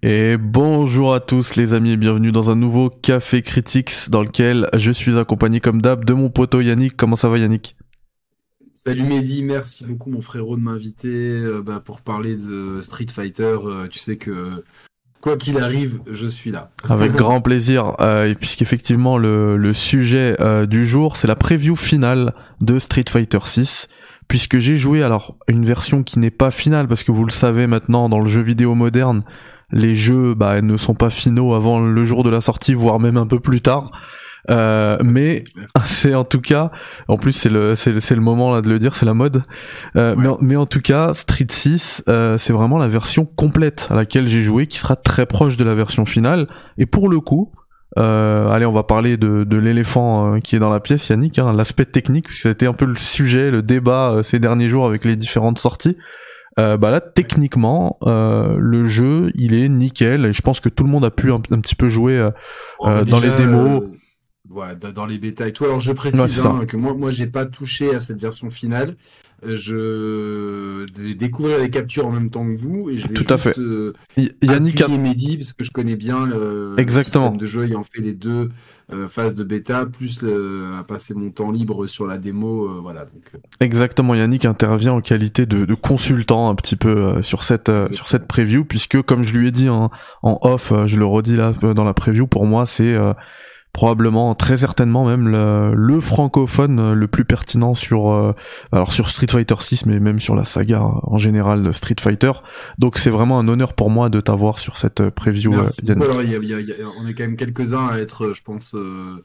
Et bonjour à tous les amis et bienvenue dans un nouveau Café Critics dans lequel je suis accompagné comme d'hab de mon poteau Yannick. Comment ça va Yannick? Salut Mehdi, merci beaucoup mon frérot de m'inviter euh, bah, pour parler de Street Fighter. Euh, tu sais que quoi qu'il arrive, je suis là. Avec grand plaisir. Euh, et puisqu'effectivement le, le sujet euh, du jour c'est la preview finale de Street Fighter 6 puisque j'ai joué alors une version qui n'est pas finale parce que vous le savez maintenant dans le jeu vidéo moderne les jeux bah, ne sont pas finaux avant le jour de la sortie, voire même un peu plus tard. Euh, mais c'est en tout cas, en plus c'est le c'est le, moment là de le dire, c'est la mode. Euh, mais, en, mais en tout cas, Street 6, euh, c'est vraiment la version complète à laquelle j'ai joué, qui sera très proche de la version finale. Et pour le coup, euh, allez, on va parler de, de l'éléphant qui est dans la pièce, Yannick. Hein, L'aspect technique, c'était un peu le sujet, le débat ces derniers jours avec les différentes sorties. Euh, bah là, techniquement, euh, le jeu, il est nickel. Et je pense que tout le monde a pu un, un petit peu jouer euh, Bon, bah, dans déjà, les démos. ouais, dans les bêtas et tout. Alors je précise Ouais, hein, que moi, moi, j'ai pas touché à cette version finale. Je vais découvrir les captures en même temps que vous et je vais Tout à fait. Yannick a... Mehdi parce que je connais bien le, le Exactement. système de jeu ayant fait les deux euh, phases de bêta plus à passer mon temps libre sur la démo. euh, voilà. Donc, euh, Exactement, Yannick intervient en qualité de, de consultant un petit peu sur cette sur cette preview, puisque comme je lui ai dit en, en off, je le redis là dans la preview, pour moi c'est probablement très certainement même le, le francophone euh, le plus pertinent sur euh, alors sur Street Fighter 6 mais même sur la saga euh, en général de Street Fighter. Donc c'est vraiment un honneur pour moi de t'avoir sur cette euh, preview euh. Alors, y a- y a- y a- on est quand même quelques-uns à être, je pense, euh,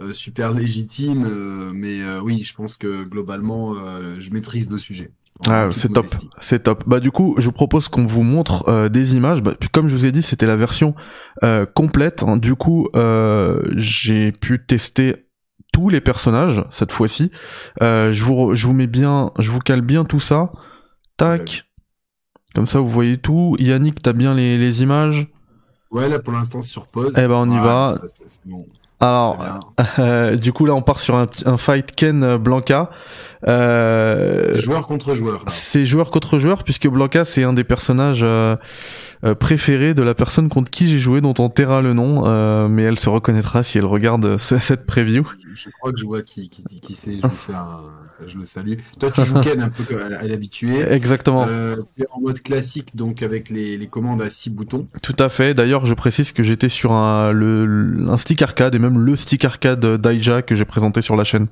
euh, super légitimes, euh, mais euh, oui, je pense que globalement, euh, je maîtrise le sujet. Ah, c'est top, c'est top. Bah du coup, je vous propose qu'on vous montre euh, des images. Bah, puis comme je vous ai dit, c'était la version euh, complète. hein. Du coup, euh, j'ai pu tester tous les personnages cette fois-ci. Euh, je vous, je vous mets bien, je vous cale bien tout ça. Tac. Comme ça, vous voyez tout. Yannick, t'as bien les, les images. Ouais, là pour l'instant, c'est sur pause. Eh ben, on y va. bon. Alors, euh, du coup là, on part sur un, fight Ken Blanca. Euh, C'est joueur contre joueur. c'est joueur contre joueur puisque Blanca c'est un des personnages euh, euh, préférés de la personne contre qui j'ai joué dont on taira le nom euh, mais elle se reconnaîtra si elle regarde ce- cette preview. Je crois que je vois qui, qui, qui c'est. Je, fais un- je le salue. Toi, tu joues Ken un peu comme à, l'habitué. Exactement, Euh, tu es en mode classique, donc avec les, les commandes à six boutons. tout à fait. D'ailleurs, je précise que j'étais sur un le, un stick arcade et même le stick arcade d'Aija que j'ai présenté sur la chaîne.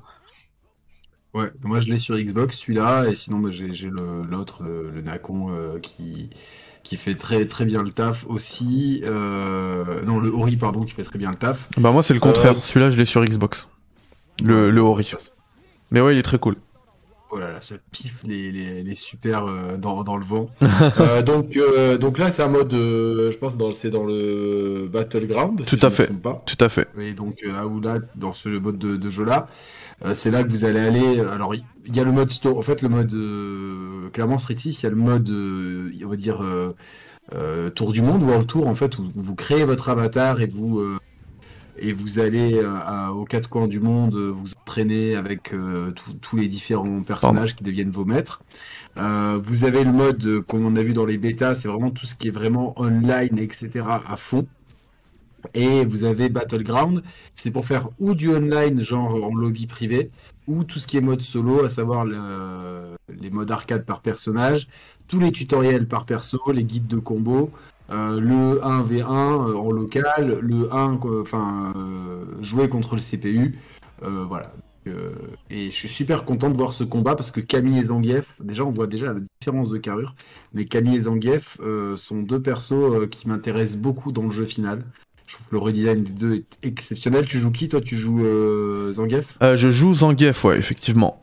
Ouais, moi je l'ai sur Xbox, celui-là, et sinon moi, j'ai l'autre, le, le Nacon, euh, qui, qui fait très très bien le taf aussi. Euh, non, le Ori, pardon, qui fait très bien le taf. Bah moi c'est le contraire. Euh, Celui-là je l'ai sur Xbox. Le le Ori. Mais ouais, il est très cool. Oh là là, ça piffe les, les, les super euh, dans, dans le vent. Donc, euh, donc là, c'est un mode, je pense, dans, c'est dans le Battleground. Tout si à fait. Pas. Tout à fait. Et donc là où là, dans ce mode de, de jeu-là, c'est là que vous allez aller. Alors, il y a le mode store. En fait, le mode euh, clairement Street 6, il y a le mode, euh, on va dire euh, euh, tour du monde, World Tour, en fait, où, vous créez votre avatar et vous euh, et vous allez euh, aux quatre coins du monde euh, vous entraîner avec euh, tous- les différents personnages qui deviennent vos maîtres. Euh, vous avez le mode euh, comme on a vu dans les bêtas, c'est vraiment tout ce qui est vraiment online, etc. à fond. Et vous avez Battleground, c'est pour faire ou du online, genre en lobby privé, ou tout ce qui est mode solo, à savoir le- les modes arcade par personnage, tous les tutoriels par perso, les guides de combo, euh, le 1v1 euh, en local, le 1, quoi, enfin, euh, jouer contre le CPU, voilà. Et je suis super content de voir ce combat parce que Camille et Zangief, déjà on voit déjà la différence de carrure, mais Camille et Zangief sont deux persos qui m'intéressent beaucoup dans le jeu final. Je trouve que le redesign des deux est exceptionnel. Tu joues qui Toi, tu joues euh, Zangief? Euh, je joue Zangief, ouais, effectivement.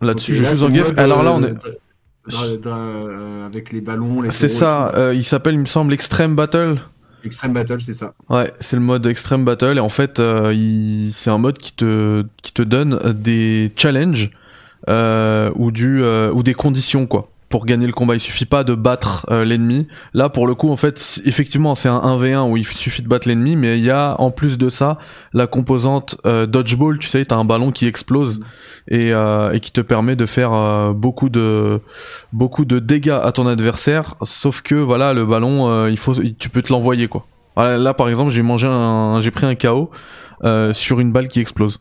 Là-dessus, je là, joue Zangief. mode, Alors là, euh, on est. euh, avec les ballons, les C'est ça, euh, il s'appelle, il me semble, Extreme Battle. Extreme Battle, c'est ça. Ouais, c'est le mode Extreme Battle et en fait, euh, il... c'est un mode qui te qui te donne des challenges ou du ou des conditions quoi. Pour gagner le combat. Il suffit pas de battre euh, l'ennemi. Là, pour le coup, en fait, effectivement, c'est un 1v1 où il suffit de battre l'ennemi, mais il y a en plus de ça la composante euh, dodgeball. Tu sais, t'as un ballon qui explose et, euh, et qui te permet de faire beaucoup de beaucoup de dégâts à ton adversaire. Sauf que voilà, le ballon, il faut, tu peux te l'envoyer quoi. Là, par exemple, j'ai mangé un, j'ai pris un KO sur une balle qui explose.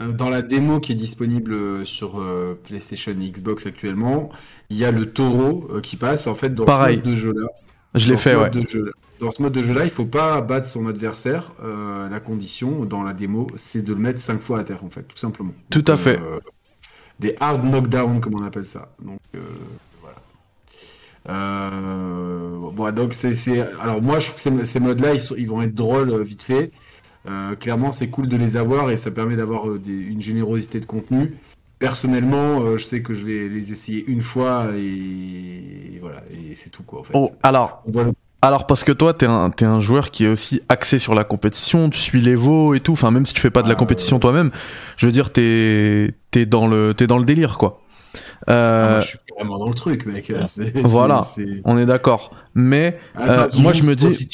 Euh, dans la démo qui est disponible euh, sur euh, PlayStation et Xbox actuellement, il y a le taureau qui passe en fait dans ce mode de jeu là. Je l'ai fait, ouais. dans ce mode de jeu là, il faut pas battre son adversaire. la condition dans la démo, c'est de le mettre 5 fois à terre en fait, tout simplement. Tout à fait. des hard knockdowns comme on appelle ça. Donc voilà. donc c'est, alors moi je trouve que ces, modes là ils, ils vont être drôles vite fait. Euh, clairement, c'est cool de les avoir et ça permet d'avoir euh, une générosité de contenu. Personnellement, euh, je sais que je vais les essayer une fois et, voilà, et c'est tout quoi. En fait. Oh, alors, alors parce que toi, t'es un, es un joueur qui est aussi axé sur la compétition, tu suis les veaux et tout. Enfin, même si tu fais pas de la ah, compétition toi-même, je veux dire, t'es es dans le dans le délire quoi. Ah, je suis vraiment dans le truc, mec. Voilà, on est d'accord. Mais moi, je me dis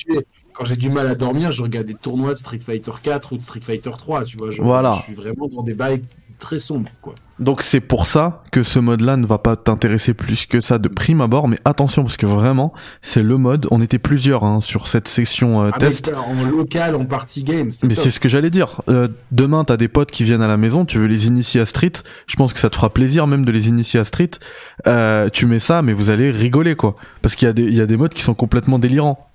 quand j'ai du mal à dormir, je regarde des tournois de Street Fighter 4 ou de Street Fighter 3, tu vois. voilà. Je suis vraiment dans des bails très sombres, quoi. Donc c'est pour ça que ce mode-là ne va pas t'intéresser plus que ça de prime abord, mais attention parce que vraiment c'est le mode. On était plusieurs hein, sur cette section euh, test. En local, en party game. Mais c'est ce que j'allais dire. Euh, demain t'as des potes qui viennent à la maison, tu veux les initier à Street. Je pense que ça te fera plaisir même de les initier à Street. Euh, tu mets ça, mais vous allez rigoler quoi, parce qu'il y a des il y a des modes qui sont complètement délirants.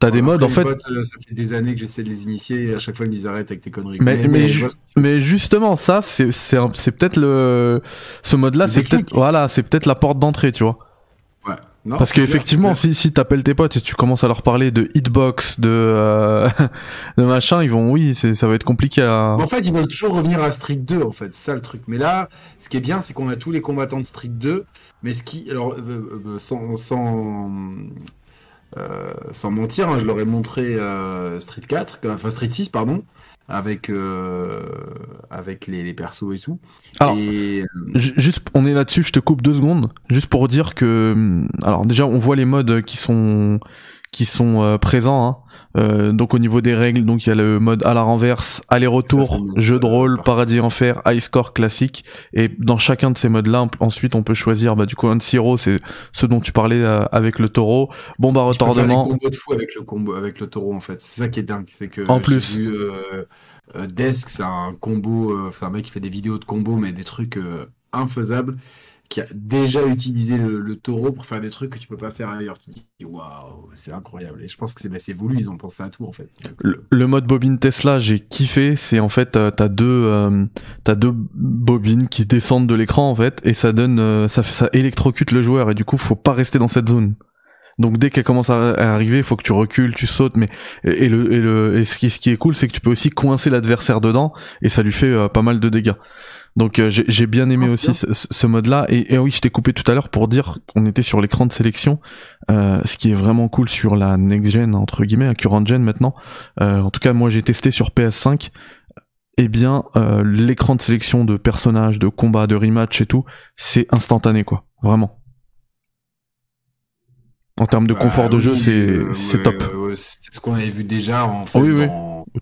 T'as des modes en fait. Euh, ça fait des années que j'essaie de les initier et à chaque fois ils disent arrête avec tes conneries. Mais, mais, justement, ça, c'est peut-être le ce mode-là, c'est peut-être voilà, c'est peut-être la porte d'entrée, tu vois. Ouais. Non, Parce qu'effectivement, si, si t'appelles tes potes et tu commences à leur parler de hitbox, de, euh, de machin, ils vont, oui, ça va être compliqué à... En fait, ils veulent toujours revenir à Street 2, en fait, c'est ça le truc. Mais là, ce qui est bien, c'est qu'on a tous les combattants de Street 2, mais ce qui, alors, euh, sans, sans, euh, sans mentir, hein, je leur ai montré euh, Street 4, enfin Street 6, pardon, avec euh, avec les, les, persos et tout. Alors, juste, on est là-dessus. Je te coupe deux secondes, juste pour dire que, hum, alors déjà, on voit les modes qui sont qui sont euh, présents. Hein. Euh, donc au niveau des règles, donc il y a le mode à la renverse, aller-retour, jeu de rôle, paradis enfer, high score classique. Et dans chacun de ces modes-là, ensuite on peut choisir bah du coup un Siro, c'est ce dont tu parlais euh, avec le taureau, bombe à retardement. Je de fou avec le combo avec le taureau en fait. C'est ça qui est dingue, c'est que en plus. Vu, euh, Desk, c'est un combo, enfin un mec qui fait des vidéos de combo mais des trucs infaisables qui a déjà utilisé le, taureau pour faire des trucs que tu peux pas faire ailleurs. Tu dis waouh, c'est incroyable. Et je pense que c'est bah, voulu, ils ont pensé à tout en fait. Le, mode bobine Tesla, j'ai kiffé. C'est en fait euh, t'as deux euh, t'as deux bobines qui descendent de l'écran en fait et ça donne euh, ça ça électrocute le joueur et du coup faut pas rester dans cette zone. Donc dès qu'elle commence à, arriver, faut que tu recules, tu sautes, mais et, le et le et ce qui ce qui est cool, c'est que tu peux aussi coincer l'adversaire dedans et ça lui fait pas mal de dégâts. Donc euh, j'ai bien aimé ah, aussi ce, mode-là. Et, oui, je t'ai coupé tout à l'heure pour dire qu'on était sur l'écran de sélection, euh, ce qui est vraiment cool sur la next gen entre guillemets, current gen maintenant. Euh, en tout cas, moi j'ai testé sur PS5. Eh bien, l'écran de sélection de personnages, de combats, de rematch et tout, c'est instantané quoi, vraiment. En termes de bah confort de jeu, c'est top. c'est ce qu'on avait vu déjà en fait, oui, oui.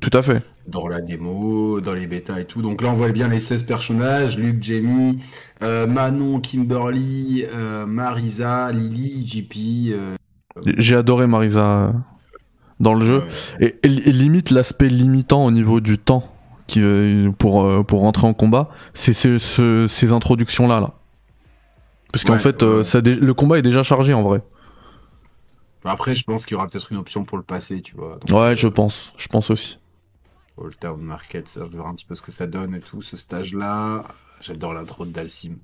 Tout à fait dans la démo, dans les bêtas et tout. Donc là, on voit bien les 16 personnages, Luke, Jamie, euh, Manon, Kimberly, euh, Marisa, Lily, JP. Euh, J'ai adoré Marisa dans le jeu. Et, limite, l'aspect limitant au niveau du temps qui, pour, pour rentrer en combat, c'est ces introductions-là. Là. Parce qu'en fait, ça, le combat est déjà chargé en vrai. Après, je pense qu'il y aura peut-être une option pour le passer, tu vois. ouais, je pense. Je pense aussi. Old Town Market, ça, je voir un petit peu ce que ça donne et tout, ce stage-là. J'adore l'intro de Dalsim.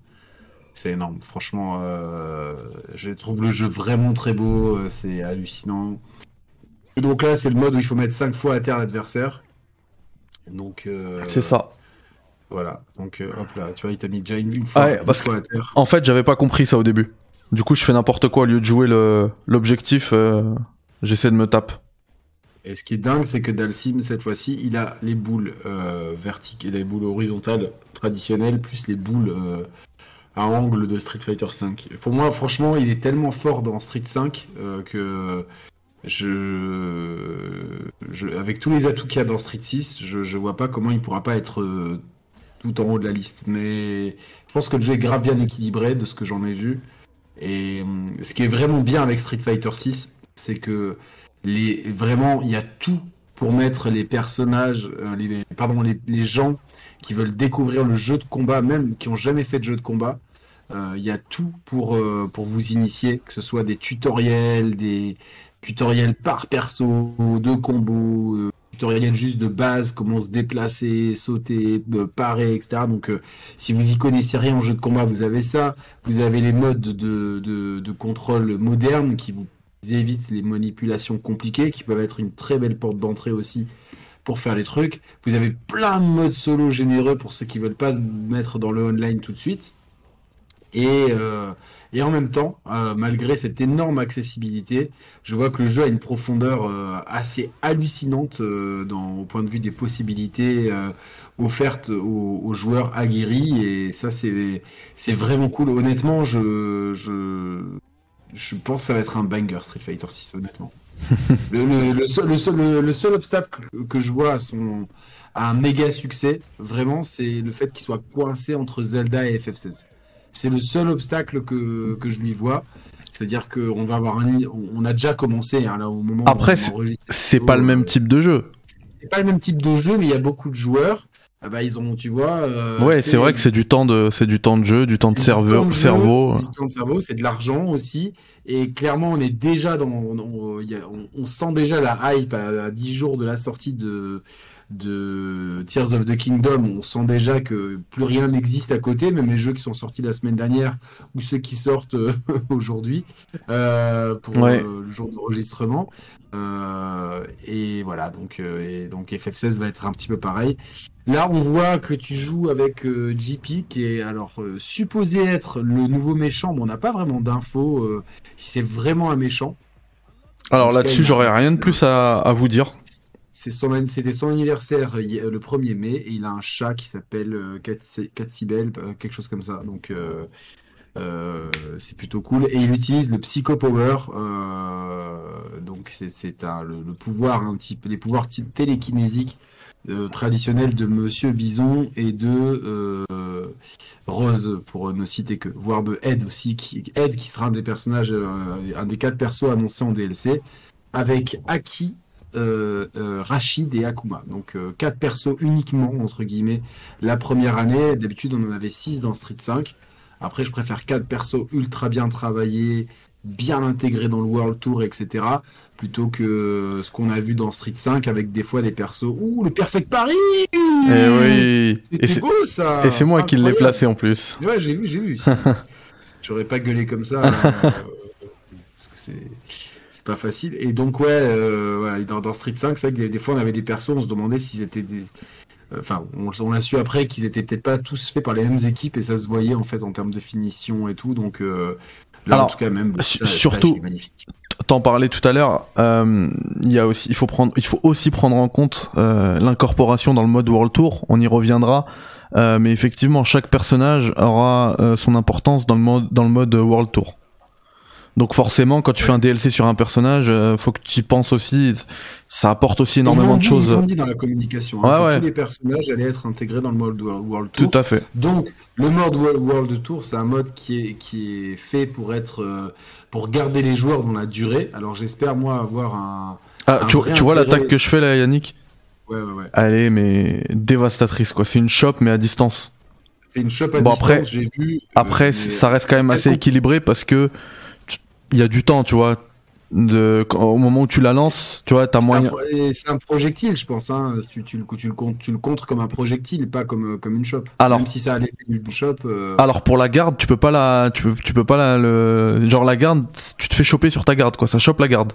C'est énorme, franchement, euh, je trouve le jeu vraiment très beau, euh, c'est hallucinant. Et donc là, c'est le mode où il faut mettre 5 fois à terre l'adversaire. Donc. Euh, c'est ça. Voilà, donc hop là, tu vois, il t'a mis déjà une, fois, à terre. En fait, j'avais pas compris ça au début. Du coup, je fais n'importe quoi au lieu de jouer l'objectif, j'essaie de me taper. Et ce qui est dingue, c'est que Dalsim, cette fois-ci, il a les boules euh, verticales, les boules horizontales traditionnelles, plus les boules euh, à angle de Street Fighter 5. Pour moi, franchement, il est tellement fort dans Street 5 que je, avec tous les atouts qu'il y a dans Street 6, je, je vois pas comment il pourra pas être euh, tout en haut de la liste. Mais je pense que le jeu est grave bien équilibré de ce que j'en ai vu. Et euh, ce qui est vraiment bien avec Street Fighter 6, c'est que les, vraiment, il y a tout pour mettre les personnages, euh, les, pardon, les, les, gens qui veulent découvrir le jeu de combat, même qui ont jamais fait de jeu de combat. Il y a tout pour, pour vous initier, que ce soit des tutoriels, des, tutoriel par perso, de combos, euh, tutoriel juste de base, comment se déplacer, sauter, euh, parer, etc. Donc euh, si vous y connaissez rien en jeu de combat, vous avez ça. Vous avez les modes de, contrôle moderne qui vous évitent les manipulations compliquées, qui peuvent être une très belle porte d'entrée aussi pour faire les trucs. Vous avez plein de modes solo généreux pour ceux qui veulent pas se mettre dans le online tout de suite. Et, et en même temps, euh, malgré cette énorme accessibilité, je vois que le jeu a une profondeur euh, assez hallucinante euh, dans, au point de vue des possibilités offertes aux, joueurs aguerris. Et ça, c'est vraiment cool. Honnêtement, je, je, je pense que ça va être un banger Street Fighter 6, honnêtement. le, le, seul, le, seul, obstacle que je vois à, son, à un méga succès, vraiment, c'est le fait qu'il soit coincé entre Zelda et FF16. C'est le seul obstacle que, que je lui vois. C'est-à-dire qu'on va avoir un, on a déjà commencé hein, là au moment. Après, c'est pas le même type de jeu. C'est pas le même type de jeu, mais il y a beaucoup de joueurs. Ah bah ils ont, tu vois. Euh, ouais, c'est vrai que c'est du temps de, c'est du temps de jeu, du temps de cerveau, cerveau. C'est du temps de cerveau, c'est de l'argent aussi. Et clairement, on est déjà dans, on, on, sent déjà la hype à, à 10 jours de la sortie de de Tears of the Kingdom, on sent déjà que plus rien n'existe à côté, même les jeux qui sont sortis la semaine dernière ou ceux qui sortent euh, aujourd'hui euh, pour euh, le jour d'enregistrement. et voilà, donc, et donc FF16 va être un petit peu pareil. Là, on voit que tu joues avec JP, qui est alors supposé être le nouveau méchant, mais on n'a pas vraiment d'infos si c'est vraiment un méchant. Alors là-dessus, j'aurais rien de plus à, à vous dire c'était son anniversaire euh, le 1er mai et il a un chat qui s'appelle euh, Katsibel, euh, quelque chose comme ça. Donc c'est plutôt cool. Et il utilise le Psycho Power. donc c'est le, pouvoir un type, les pouvoirs télékinésiques traditionnels de Monsieur Bison et de Rose pour ne citer que, voire de Ed aussi, qui, Ed qui sera un des personnages, un des quatre persos annoncés en DLC, avec Aki euh, euh, Rachid et Akuma. Donc euh, quatre persos uniquement entre guillemets la première année. D'habitude on en avait six dans Street 5. Après je préfère quatre persos ultra bien travaillés, bien intégrés dans le World Tour, etc. Plutôt que ce qu'on a vu dans Street 5 avec des fois des persos. Ouh le Perfect Paris Et eh oui Et c'est beau ça Et c'est moi qui l'ai placé en plus. Ouais j'ai vu, j'ai vu. J'aurais pas gueulé comme ça. parce que c'est pas facile. Et donc, ouais, euh, dans, Street 5, c'est vrai que des, fois, on avait des persos, on se demandait s'ils étaient des. Euh, enfin, on, on a su après qu'ils étaient peut-être pas tous faits par les mêmes équipes et ça se voyait en fait en termes de finition et tout. Donc, euh, là, en tout cas, même. surtout, t'en parlais tout à l'heure, il y a aussi, il faut prendre, il faut aussi prendre en compte l'incorporation dans le mode World Tour. On y reviendra. mais effectivement, chaque personnage aura son importance dans le mode dans le mode World Tour. Donc forcément, quand tu fais un DLC sur un personnage, euh, faut que tu y penses aussi. Ça apporte aussi énormément de choses. Ils dit dans la communication. Hein, ouais, Tous les personnages allaient être intégrés dans le mode World Tour. Tout à fait. Donc le mode World Tour, c'est un mode qui est qui est fait pour être euh, pour garder les joueurs dans la durée. Alors j'espère moi avoir un. Ah, tu, vois l'attaque que je fais là, Yannick? Ouais, ouais, ouais. Elle est mais dévastatrice quoi. C'est une shop mais à distance. C'est une shop à bon, distance. Après, j'ai vu. Après, ça reste quand même assez équilibré parce que il y a du temps, tu vois. De, au moment où tu la lances, tu vois, t'as moyen. C'est un projectile, je pense. Hein. Tu, tu, le, tu, le comptes, tu le contres comme un projectile, pas comme, comme une chope. Alors, Même si ça a l'effet d'une chope. Euh. Alors pour la garde, tu peux pas la, tu peux, tu peux pas la, le, genre la garde, tu te fais choper sur ta garde, quoi. Ça chope la garde.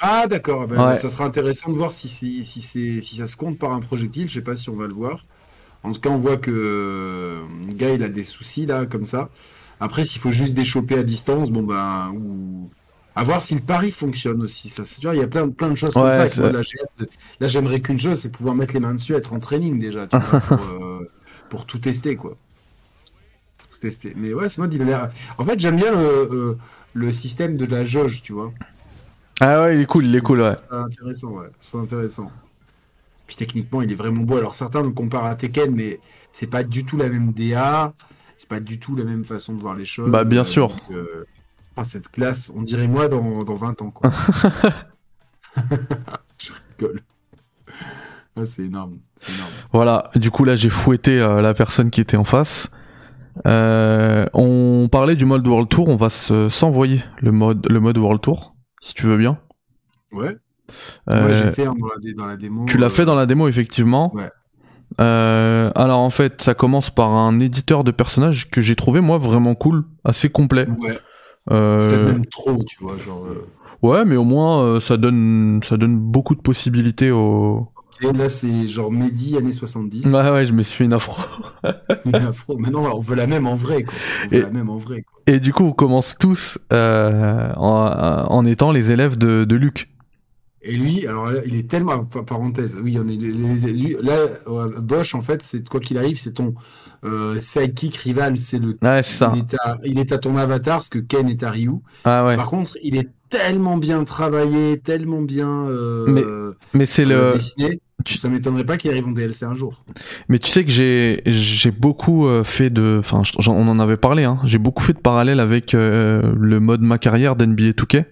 Ah d'accord, ben, ça sera intéressant de voir si, si, si, si ça se compte par un projectile. Je sais pas si on va le voir. En tout cas, on voit que euh, le gars il a des soucis là, comme ça. Après, s'il faut juste déchoper à distance, bon bah, ou à voir si le pari fonctionne aussi. Ça, tu vois, il y a plein, plein de choses comme ça. là, j'aimerais qu'une chose, c'est pouvoir mettre les mains dessus, être en training déjà, pour, euh, pour, tout tester, quoi. tester. Mais ouais, ce mode, il a l'air. En fait, j'aime bien le, euh, le système de la jauge, tu vois. Ah ouais, il est cool, il est cool, ouais. C'est intéressant, ouais. C'est intéressant. Puis techniquement, il est vraiment beau. Alors certains me comparent à Tekken, mais c'est pas du tout la même DA. C'est pas du tout la même façon de voir les choses. Bah, bien Euh, sûr. donc, euh, cette classe, on dirait moi dans, dans 20 ans, quoi. Je rigole. Ah, c'est énorme. Voilà, du coup là j'ai fouetté euh, la personne qui était en face. On parlait du mode World Tour, on va se- s'envoyer le mode le mode World Tour, si tu veux bien. Ouais. Moi, j'ai fait hein, dans, la, dans la démo. tu l'as fait dans la démo effectivement. Ouais. Euh, alors en fait, ça commence par un éditeur de personnages que j'ai trouvé moi vraiment cool, assez complet. Ouais. Euh, Peut-être même trop, tu vois. Genre, euh, ouais, mais au moins euh, ça donne ça donne beaucoup de possibilités aux. Et là, c'est genre Mehdi, années 70. Ouais ouais, je me suis fait une afro. Une afro. Maintenant, on veut la même en vrai, quoi. On veut Et- la même en vrai, quoi. Et du coup, on commence tous euh, en, en étant les élèves de, de Luc. Et lui, alors là, il est tellement, par- parenthèse, oui, on est les, lui- là, euh, Bosch, en fait, c'est quoi qu'il arrive, c'est ton euh, sidekick rival, c'est le, Ouais, ça. il est à, il est à ton avatar, parce que Ken est à Ryu. Ah ouais. Par contre, il est tellement bien travaillé, tellement bien euh, Mais Mais c'est euh, le. dessiné, tu- ça m'étonnerait pas qu'il arrive en DLC un jour. Mais tu sais que j'ai j'ai beaucoup euh, fait de. Enfin, on en avait parlé. Hein. J'ai beaucoup fait de parallèles avec euh, le mode ma carrière d'NBA 2K.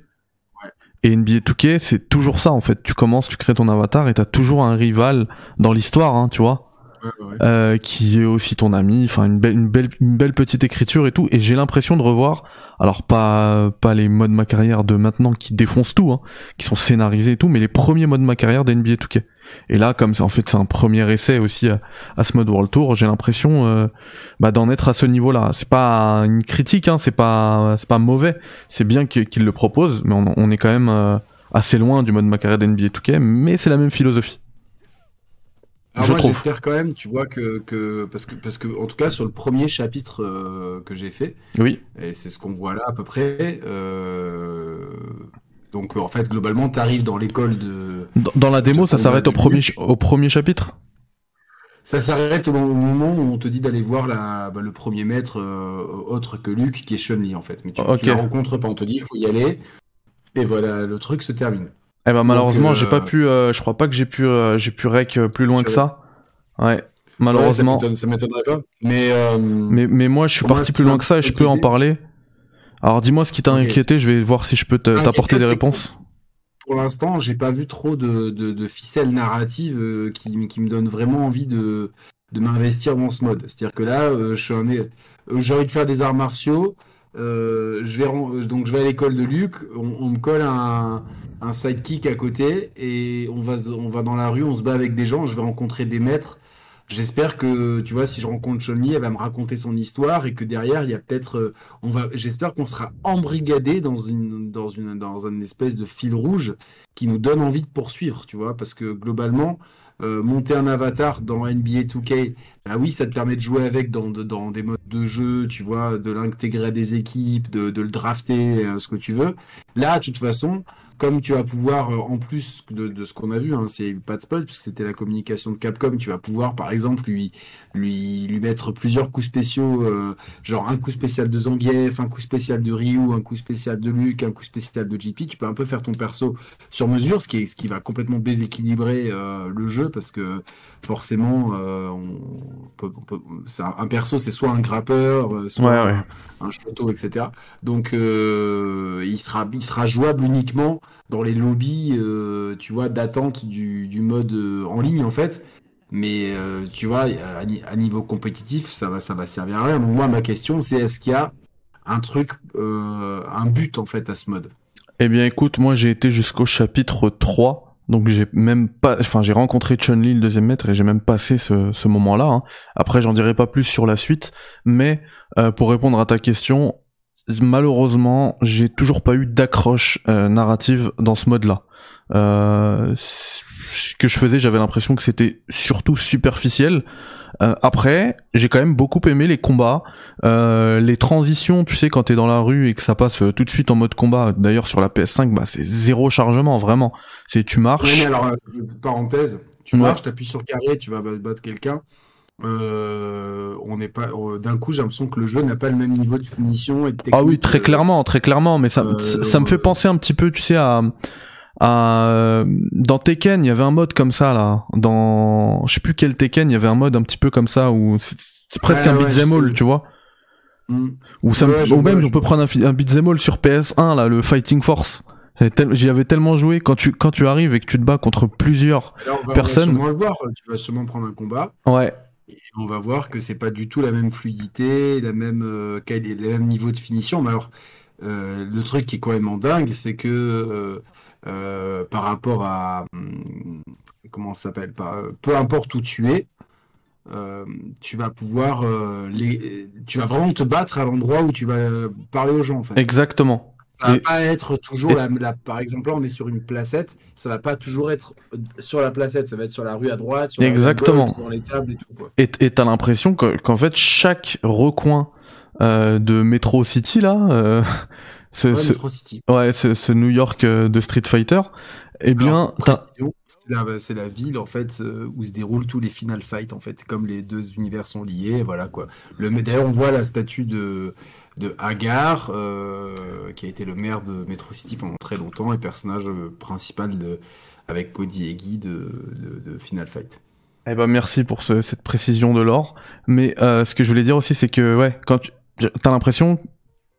Et NBA 2K, c'est toujours ça en fait. Tu commences, tu crées ton avatar et t'as toujours un rival dans l'histoire, hein, tu vois. Ouais, ouais. euh, qui est aussi ton ami, enfin une belle, une belle, une belle petite écriture et tout. Et j'ai l'impression de revoir, alors pas, pas les modes ma carrière de maintenant qui défoncent tout, hein, qui sont scénarisés et tout, mais les premiers modes ma carrière d'NBA 2K. Et là, comme c'est en fait c'est un premier essai aussi à, à ce mode World Tour, j'ai l'impression euh, bah, d'en être à ce niveau-là. C'est pas une critique, hein, c'est pas, c'est pas mauvais. C'est bien qu'il le propose, mais on, on est quand même euh, assez loin du mode ma carrière d'NBA 2K, mais c'est la même philosophie. Alors je moi, j'espère quand même, tu vois, que, que, parce que, parce que, en tout cas, sur le premier chapitre euh, que j'ai fait, Oui. Et c'est ce qu'on voit là à peu près. euh, Donc en fait, globalement, tu arrives dans l'école de... Dans, dans la démo, ça s'arrête au premier, au chapitre? Ça s'arrête au moment où on te dit d'aller voir la, bah, le premier maître euh, autre que Luke, qui est Chun-Li en fait. Mais tu, la rencontres pas, on te dit il faut y aller. Et voilà, le truc se termine. Eh ben malheureusement, euh, j'ai pas pu. euh, je crois pas que j'ai pu. euh, j'ai pu rec euh, plus loin que ça. Ouais. Malheureusement. Ouais, ça m'étonne- ça m'étonnerait pas. Mais, euh, mais mais moi, je suis parti plus loin que ça et je peux en parler. Alors dis-moi ce qui t'a inquiété. Je vais voir si je peux Inquiété, t'apporter des réponses. pour l'instant, j'ai pas vu trop de, de, de ficelles narratives euh, qui, qui me donnent vraiment envie de, de m'investir dans ce mode. C'est-à-dire que là, euh, euh, j'ai envie de faire des arts martiaux. euh, je vais donc je vais à l'école de Luc. On, on me colle un, un sidekick à côté et on va on va dans la rue, on se bat avec des gens. Je vais rencontrer des maîtres. J'espère que tu vois si je rencontre Chun-Li, elle va me raconter son histoire et que derrière il y a peut-être euh, on va j'espère qu'on sera embrigadé dans une dans une dans un espèce de fil rouge qui nous donne envie de poursuivre, tu vois, parce que globalement, euh, monter un avatar dans NBA 2K, bah oui, ça te permet de jouer avec dans, dans des modes de jeu, tu vois, de l'intégrer à des équipes, de, de le drafter, euh, ce que tu veux. Là, de toute façon, comme tu vas pouvoir, euh, en plus de, de ce qu'on a vu, hein, c'est pas de spoil, puisque c'était la communication de Capcom, tu vas pouvoir, par exemple, lui, lui, lui mettre plusieurs coups spéciaux, euh, genre un coup spécial de Zangief, un coup spécial de Ryu, un coup spécial de Luke, un coup spécial de JP. Tu peux un peu faire ton perso sur mesure, ce qui, est, ce qui va complètement déséquilibrer euh, le jeu parce que forcément, euh, on peut, on peut- c'est un, un perso, c'est soit un grappeur, euh, soit Ouais, ouais. un, un shoto, etc. Donc, euh, il sera, il sera jouable uniquement dans les lobbies, euh, tu vois, d'attente du, mode euh, en ligne en fait. Mais euh, tu vois, à, ni- à niveau compétitif, ça va, ça va servir à rien. Moi, ma question, c'est est-ce qu'il y a un truc, un but en fait à ce mode? Eh bien, écoute, moi j'ai été jusqu'au chapitre 3. Donc j'ai même pas, enfin j'ai rencontré Chun-Li le deuxième maître et j'ai même passé ce, moment-là. hein. Après j'en dirai pas plus sur la suite, mais pour répondre à ta question, malheureusement j'ai toujours pas eu d'accroche euh, narrative dans ce mode-là. Euh, ce que je faisais, j'avais l'impression que c'était surtout superficiel. Euh, après, j'ai quand même beaucoup aimé les combats, euh, les transitions. Tu sais, quand t'es dans la rue et que ça passe euh, tout de suite en mode combat. D'ailleurs, sur la PS5, bah c'est zéro chargement, vraiment. C'est tu marches. mais alors, euh, parenthèse, tu Ouais. marches, t'appuies sur carré, tu vas battre quelqu'un. Euh, on n'est pas. euh, D'un coup, j'ai l'impression que le jeu n'a pas le même niveau de finition et de technique. Ah oui, très euh, clairement, très clairement, mais ça, euh, ça, ça me fait penser un petit peu, tu sais, à, à dans Tekken, il y avait un mode comme ça là. Dans, je sais plus quel Tekken, il y avait un mode un petit peu comme ça où c'est presque Ouais, un ouais, beat'em all, tu vois. hmm. Ou ça Ouais, même on peut prendre un, un beat'em all sur PS1 là, le Fighting Force. J'y avais tellement joué quand tu quand tu arrives et que tu te bats contre plusieurs. Là, on va, Personne. On va sûrement le voir. Tu vas sûrement prendre un combat. Ouais, On va voir que c'est pas du tout la même fluidité, la même, euh, le même niveau de finition. Mais alors, euh, le truc qui est quand même dingue, c'est que euh, par rapport à hum, comment ça s'appelle, peu importe où tu es, tu vas pouvoir les, tu vas vraiment te battre à l'endroit où tu vas parler aux gens. Exactement. Ça va Et- pas être toujours et- la, la- par exemple là on est sur une placette, ça va pas toujours être euh, sur la placette, ça va être sur la rue à droite, sur la rue à Exactement. gauche, dans les tables et tout quoi. Et t'as l'impression que- qu'en fait chaque recoin euh, de Metro City là, euh, ce, Ouais, ce- Metro City. ouais, ce, ce New York euh, de Street Fighter, eh bien, c'est la, ville en fait où se déroulent tous les final fights en fait, comme les deux univers sont liés, voilà quoi. Le mais d'ailleurs on voit la statue de de Hagar euh, qui a été le maire de Metro City pendant très longtemps et personnage euh, principal de avec Cody et Guy de, de, de Final Fight. eh ben merci pour ce- cette précision de l'or. Mais euh, ce que je voulais dire aussi, c'est que ouais, quand tu t'as l'impression,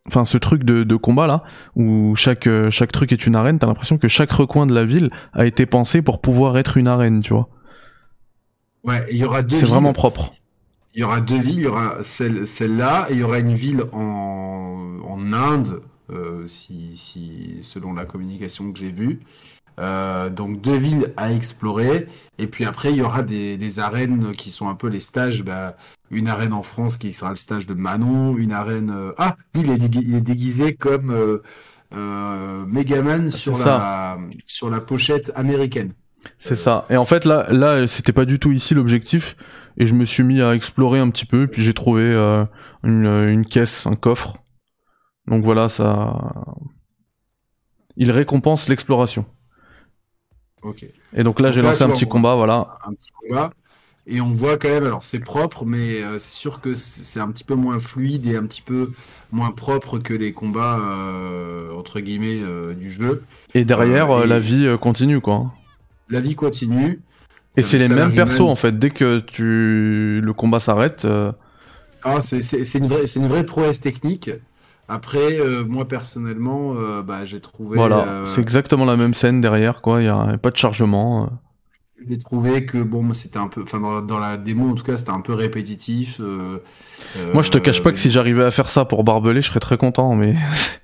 enfin ce truc de, de combat là, où chaque euh, chaque truc est une arène, t'as l'impression que chaque recoin de la ville a été pensé pour pouvoir être une arène, tu vois. Ouais, il y aura deux C'est vraiment propre. Il y aura deux villes, il y aura celle, celle-là, et il y aura une ville en, en Inde, euh, si, si, selon la communication que j'ai vue. Euh, donc deux villes à explorer, et puis après il y aura des, des arènes qui sont un peu les stages. Bah, une arène en France qui sera le stage de Manon, une arène. euh, Ah, lui il est, dégui- il est déguisé comme euh, euh, Megaman sur C'est la, sur la pochette américaine. C'est ça. Et en fait là, là, c'était pas du tout ici l'objectif. Et je me suis mis à explorer un petit peu. Puis j'ai trouvé euh, une, une caisse, un coffre. Donc voilà, ça. Il récompense l'exploration. Ok. Et donc là, j'ai lancé un petit combat, voilà. un petit combat. Et on voit quand même, alors c'est propre, mais euh, c'est sûr que c'est un petit peu moins fluide et un petit peu moins propre que les combats, euh, entre guillemets, euh, du jeu. Et derrière, Euh, euh, et- la vie euh, continue, quoi. La vie continue. Et c'est les mêmes persos, en fait. Dès que tu le combat s'arrête, euh, Ah, c'est une vraie, c'est une vraie prouesse technique. Après, euh, moi personnellement, euh, bah, j'ai trouvé, voilà. euh, C'est exactement la même scène derrière, quoi. Il y a pas de chargement. euh. j'ai trouvé que bon, c'était un peu, enfin dans, dans la démo en tout cas, c'était un peu répétitif. Moi, je te cache pas que si j'arrivais à faire ça pour Barbelé, je serais très content, mais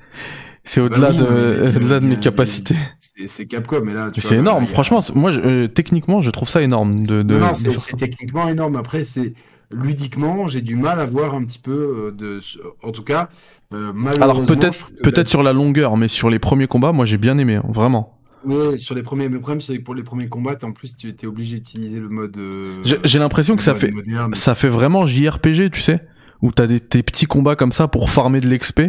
c'est au-delà Bah oui, de, mais- au-delà de mais- mes capacités. c'est c'est Capcom, mais là, tu Mais vois, C'est énorme, a- franchement. Moi, je- euh, techniquement, je trouve ça énorme de. de, Non, non, c'est techniquement énorme. Après, c'est ludiquement, j'ai du mal à voir un petit peu euh, de. En tout cas, euh, malheureusement. Alors peut-être, peut-être sur la longueur, mais sur les premiers combats, moi, j'ai bien aimé, hein, vraiment. Ouais, sur les premiers. Mais le problème, c'est que pour les premiers combats, en plus, tu étais obligé d'utiliser le mode. euh, J'ai j'ai l'impression que ça fait, moderne. ça fait vraiment JRPG, tu sais, où t'as des tes petits combats comme ça pour farmer de l'XP.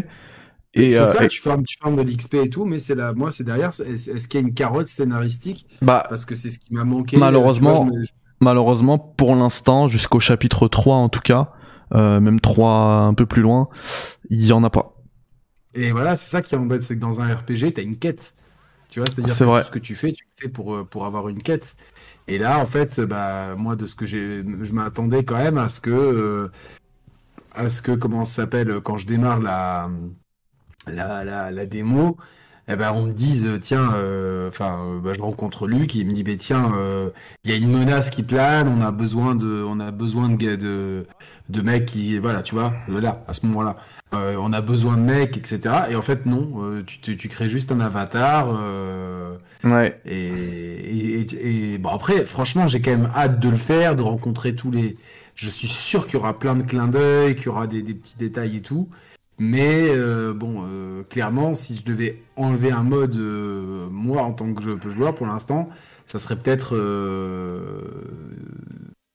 Et, c'est euh, ça, et- tu farmes, tu farmes de l'XP et tout, mais c'est là, moi, c'est derrière. Est-ce qu'il y a une carotte scénaristique? Bah, Parce que c'est ce qui m'a manqué. Malheureusement, Tu vois, je me- je- malheureusement, pour l'instant, jusqu'au chapitre 3 en tout cas, euh, même 3 un peu plus loin, il y en a pas. Et voilà, c'est ça qui embête, c'est que dans un RPG, t'as une quête. Tu vois, c'est-à-dire C'est que vrai. tout ce que tu fais, tu le fais pour, euh, pour avoir une quête. Et là, en fait, bah, moi, de ce que j'ai, je m'attendais quand même à ce que, euh, à ce que, comment ça s'appelle, quand je démarre la, la, la, la démo, eh ben, on me dise, euh, tiens, euh, enfin, euh, bah, je rencontre Luc, il me dit, mais tiens, euh, il y a une menace qui plane, on a besoin de, on a besoin de, de, de mecs qui, voilà, tu vois, voilà, à ce moment-là. Euh, on a besoin de mecs, etc. Et en fait, non, euh, tu, tu, tu crées juste un avatar. euh, Ouais. et, et, et- et- bon, après, franchement, j'ai quand même hâte de le faire, de rencontrer tous les. Je suis sûr qu'il y aura plein de clins d'œil, qu'il y aura des, des petits détails et tout. Mais euh, bon, euh, clairement, si je devais enlever un mode, euh, moi, en tant que joueur, pour l'instant, ça serait peut-être.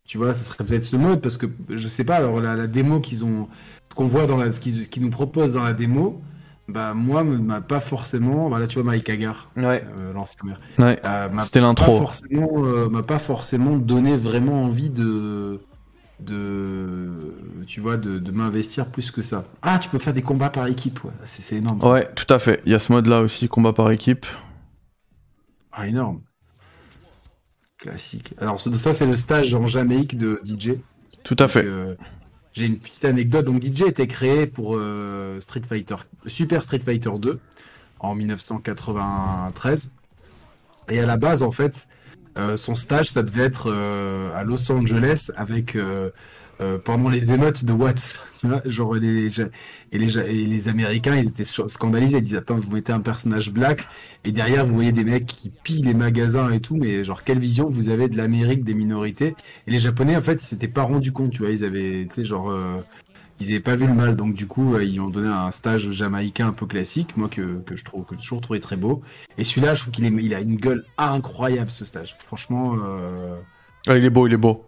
tu vois, ça serait peut-être ce mode, parce que je sais pas, alors la, la démo qu'ils ont. Ce qu'on voit dans la. Ce qu'ils nous proposent dans la démo, bah, moi, m'a pas forcément. Voilà, tu vois, Mike Hagar, Ouais. l'ancien maire. Ouais. C'était l'intro. forcément, m'a pas forcément donné vraiment envie de de tu vois de, de m'investir plus que ça. Ah, tu peux faire des combats par équipe, ouais. C'est énorme. ça. Ouais, tout à fait. Il y a ce mode là aussi, combat par équipe. Ah, énorme. Classique. Alors ce- ça c'est le stage en Jamaïque de DJ. Tout à fait. Euh, J'ai une petite anecdote. Donc DJ était créé pour euh, Street Fighter, Super Street Fighter 2 en 1993. Et à la base, en fait, son stage, ça devait être euh, à Los Angeles avec euh, euh, pendant les émeutes de Watts. Genre les et les les Américains, ils étaient scandalisés. Ils disaient attends, vous mettez un personnage black et derrière vous voyez des mecs qui pillent les magasins et tout, mais genre quelle vision vous avez de l'Amérique des minorités? Et les Japonais, en fait, ils s'étaient pas rendus compte. Tu vois, ils avaient, tu sais, genre euh, ils avaient pas vu le mal, donc du coup, euh, ils ont donné un stage jamaïcain un peu classique, moi que, que je trouve que j'ai toujours trouvé très beau. Et celui-là, je trouve qu'il est, il a une gueule incroyable ce stage. Franchement, euh, Ah, il est beau, il est beau.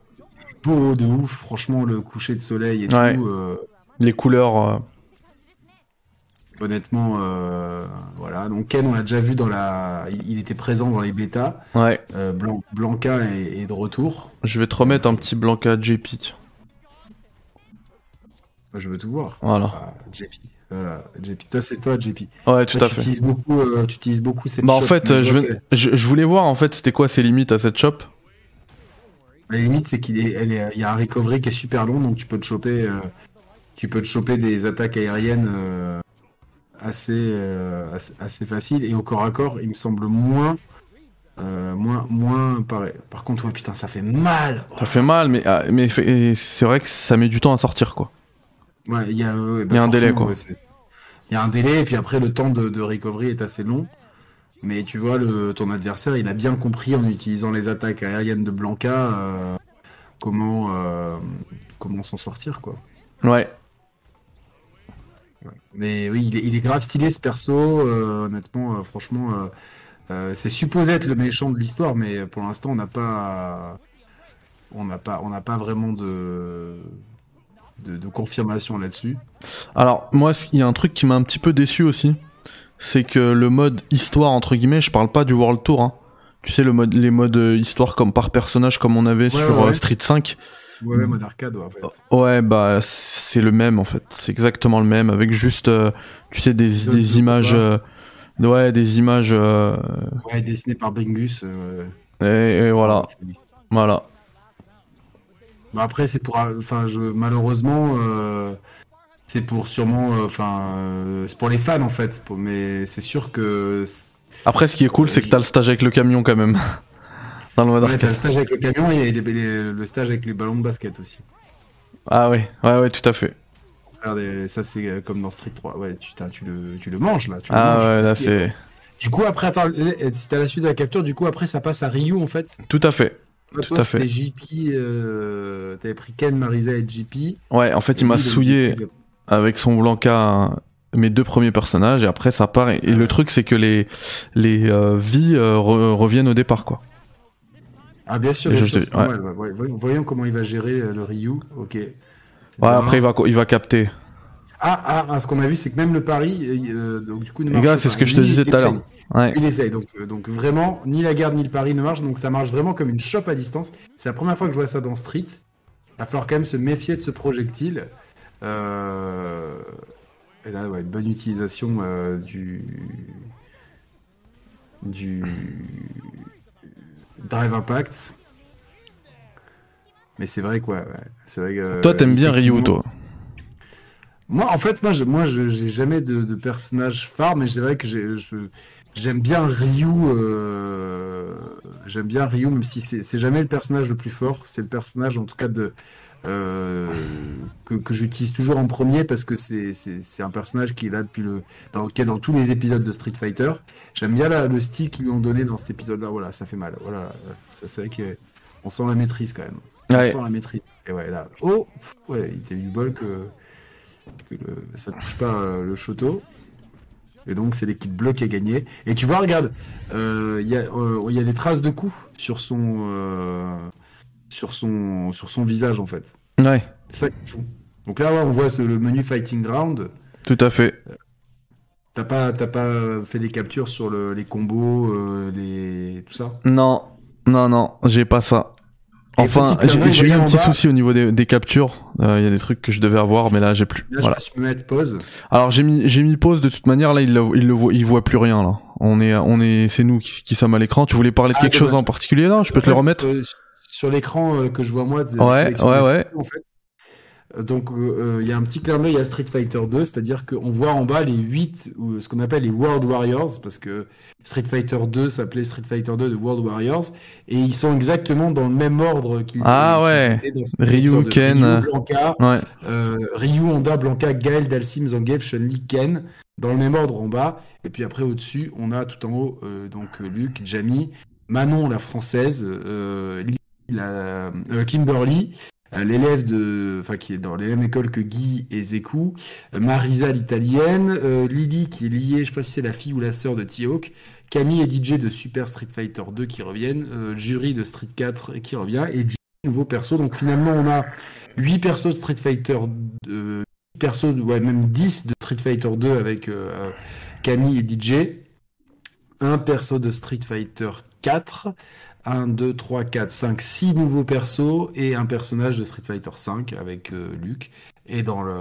beau de ouf. Franchement, le coucher de soleil et Ouais. tout. euh, Les couleurs. euh, honnêtement, voilà. Donc Ken, on l'a déjà vu dans la, il, était présent dans les bêtas. Ouais. Blan- Blanca est, est de retour. Je vais te remettre un petit Blanca JP. Moi, Je veux tout voir. Voilà. Ah, JP. Voilà, JP. Toi, c'est toi, JP. Ouais, tout Toi, à tu fait. utilises beaucoup, euh, tu utilises beaucoup cette Bah en shop. fait, Moi, euh, je je, voulais voir en fait c'était quoi ses limites à cette shop? La limite, c'est qu'il est, elle est, il y a un recovery qui est super long, donc tu peux te choper, euh, tu peux te choper des attaques aériennes euh, assez, assez, assez faciles et au corps à corps, il me semble moins, euh, moins, moins pareil. Par contre, ouais, putain, ça fait mal. Ça fait mal, mais ah, mais fait- c'est vrai que ça met du temps à sortir quoi. Ouais, il y a, ouais, bah, y a un délai, quoi. ouais, il y a un délai et puis après le temps de, de recovery est assez long. Mais tu vois, le, ton adversaire, il a bien compris en utilisant les attaques aériennes de Blanca euh, comment, euh, comment s'en sortir, quoi. Ouais. Mais oui, il est, il est grave stylé ce perso. euh, honnêtement, franchement, c'est supposé être le méchant de l'histoire, mais pour l'instant, on n'a pas, on n'a pas, on n'a pas vraiment de, de, de confirmation là-dessus. Alors moi, il y a un truc qui m'a un petit peu déçu aussi, c'est que le mode histoire entre guillemets, je parle pas du World Tour. Hein. Tu sais le mode, les modes euh, histoire comme par personnage comme on avait sur ouais, euh, ouais. Street 5. Ouais, mode arcade, ouais, en fait. Ouais, bah c'est le même en fait. C'est exactement le même avec juste, euh, tu sais, des, images, euh, ouais, des images. euh, Ouais, dessiné par Bingus. euh, et, et voilà, c'est- voilà. Bon, après, c'est pour, enfin, je malheureusement, euh, c'est pour sûrement, euh, enfin, euh, c'est pour les fans en fait. Pour, mais c'est sûr que Après, ce qui est cool, c'est que t'as le stage avec le camion quand même. Dans le mode Ouais, t'as le stage avec le camion et les- les- le stage avec les ballons de basket aussi. Ah ouais, ouais, ouais, tout à fait. Des- Ça, c'est comme dans Street 3. Ouais, tu, tu, le, tu le manges là. Tu le Ah manges. ouais, là c'est Du coup, après, attends, si t'as la suite de la capture, du coup, après, ça passe à Ryu en fait. tout à fait. Toi, Tout toi, à fait. JP. Euh, T'avais pris Ken, Marisa et JP. Ouais, en fait, il m'a souillé avec son Blanca mes deux premiers personnages et après ça part. Et, et le truc, c'est que les les euh, vies euh, re- reviennent au départ, quoi. Ah, bien sûr, bien je sûr, te- c'est normal. ouais. Ouais, voyons, comment il va gérer le Ryu. Ok. Ouais, après il va il va capter. Ah, ah, ah, ce qu'on a vu, c'est que même le pari, euh, donc du coup, ne Les gars, c'est ce que je te disais tout à l'heure. Ouais. Il essaye, donc, euh, donc vraiment, ni la garde ni le pari ne marchent, donc ça marche vraiment comme une chope à distance. C'est la première fois que je vois ça dans Street. Il va falloir quand même se méfier de ce projectile. Euh... Et là, ouais, une bonne utilisation euh, du... du Drive Impact. Mais c'est vrai quoi, ouais. c'est vrai que... Toi, t'aimes bien Ryu, toi. moi, en fait, moi, je, moi, j'ai jamais de, de personnage phare, mais c'est vrai que j'ai, je- j'aime bien Ryu. euh, j'aime bien Ryu, même si c'est, jamais le personnage le plus fort. C'est le personnage, en tout cas, de euh, que, que j'utilise toujours en premier parce que c'est, un personnage qui est là depuis le, dans, qui est dans tous les épisodes de Street Fighter. J'aime bien la- le style qu'ils lui ont donné dans cet épisode-là. Voilà, ça fait mal. Voilà, ça, c'est vrai que on sent la maîtrise quand même. On Ouais. sent la maîtrise. Et ouais, là, oh, pff, ouais, il t'a eu du bol que que le- ça touche pas euh, le Shoto. Et donc c'est l'équipe bleue qui a gagné. Et tu vois, regarde, euh, il y, a, euh, y a des traces de coups sur son, euh, sur son, sur son visage en fait. Ouais, C'est ça. Donc là, ouais, on voit ce- le menu Fighting Ground. tout à fait. T'as pas, t'as pas fait des captures sur le- les combos, euh, les tout ça? Non, non, non, j'ai pas ça. Enfin, j'ai eu un petit souci au niveau des, captures. Euh, il y a des trucs que je devais avoir, mais là j'ai plus. Là, voilà. je mettre pause. Alors j'ai mis j'ai mis pause de toute manière. Là, il le, il le voit, il voit plus rien là. On est on est c'est nous qui, qui sommes à l'écran. Tu voulais parler de ah, quelque chose en particulier là? Je peux te le remettre? euh, sur l'écran que je vois moi. Ouais ouais ouais. En fait, donc euh, euh, il y a un petit clin d'œil à Street Fighter 2, c'est-à-dire qu'on voit en bas les 8, ou ce qu'on appelle les World Warriors, parce que Street Fighter 2 s'appelait Street Fighter 2 de World Warriors, et ils sont exactement dans le même ordre qu'ils Ah ouais. Ryu, Ken... Ryu, Blanca, euh, Ryu, Honda, Blanca, Gael, Dalsim, Zangief, Chun-Li, Ken, dans le même ordre en bas, et puis après au-dessus, on a tout en haut, donc Luke, Jamie, Manon la française, la, Kimberly, l'élève de, enfin qui est dans la même école que Guy et Zeku, euh, Marisa l'italienne, euh, Lily qui est liée, je sais pas si c'est la fille ou la sœur de T-Hawk, Camille et DJ de Super Street Fighter 2 qui reviennent, Jury de Street 4 qui revient et nouveau perso. Donc finalement on a 8 persos de Street Fighter, euh, persos, ouais, même 10 de Street Fighter 2 avec Camille et DJ, un perso de Street Fighter 4 1, 2, 3, 4, 5, 6 nouveaux persos et un personnage de Street Fighter 5 avec euh, Luke. Et dans, le,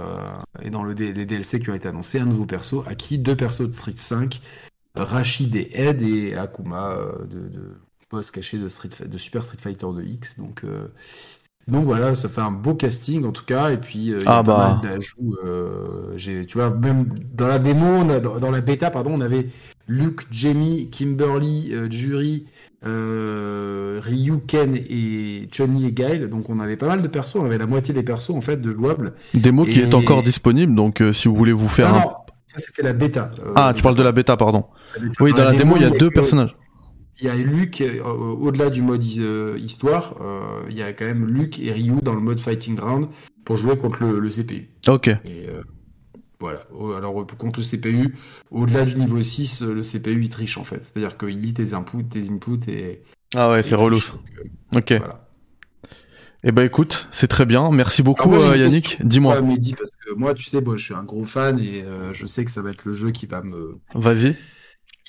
et dans le, les DLC qui ont été annoncés, un nouveau perso, qui deux persos de Street 5, Rachid et Ed et Akuma euh, de, de boss caché de, Street, de Super Street Fighter 2X. Donc, euh, donc voilà, ça fait un beau casting en tout cas. Et puis il y a ah pas bah. mal d'ajouts. tu vois, même dans la démo, dans, la bêta, pardon, on avait Luke, Jamie, Kimberly, Jury euh, Ryu, Ken et Chun-Li et Gail. Donc on avait pas mal de persos, on avait la moitié des persos en fait de jouables. Démo qui est encore disponible, donc euh, si vous voulez vous faire. Non, non ça c'était la bêta. Euh, ah, tu parles de la bêta, pardon. Oui, dans, la, démo, il y a, deux personnages. Il y a Luke, au-delà du mode histoire, il y a quand même Luke et Ryu dans le mode Fighting Ground pour jouer contre le, CPU. Ok. Et, voilà. Alors, contre le CPU, au-delà du niveau 6, le CPU il triche en fait. C'est-à-dire qu'il lit tes inputs, tes inputs et. Ah ouais, c'est relou. Euh, ok. Voilà. Eh ben écoute, c'est très bien. Merci beaucoup euh, Yannick. Dis-moi. parce que moi, tu sais, je suis un gros fan et euh, je sais que ça va être le jeu qui va me. Vas-y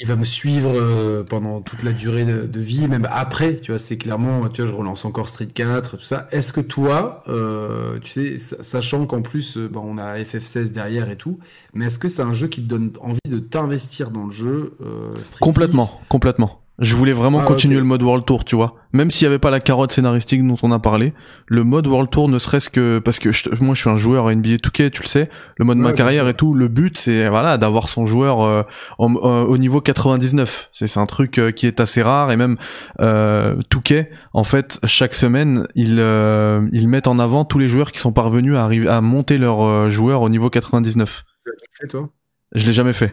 il va me suivre euh, pendant toute la durée de, vie, même après, tu vois, c'est clairement, tu vois, je relance encore Street 4, tout ça. Est-ce que toi, euh, tu sais, sachant qu'en plus, euh, bon, on a FF16 derrière et tout, mais est-ce que c'est un jeu qui te donne envie de t'investir dans le jeu Street Complètement, complètement. Je voulais vraiment ah, continuer le mode World Tour, tu vois. Même s'il y avait pas la carotte scénaristique dont on a parlé, le mode World Tour ne serait-ce que parce que moi je suis un joueur NBA 2K, tu le sais, le mode ma carrière et tout, le but c'est voilà d'avoir son joueur euh, au niveau 99. C'est c'est un truc euh, qui est assez rare et même euh, 2K en fait chaque semaine ils euh, ils mettent en avant tous les joueurs qui sont parvenus à arriver à monter leur joueur au niveau 99. Tu l'as fait toi? Je l'ai jamais fait.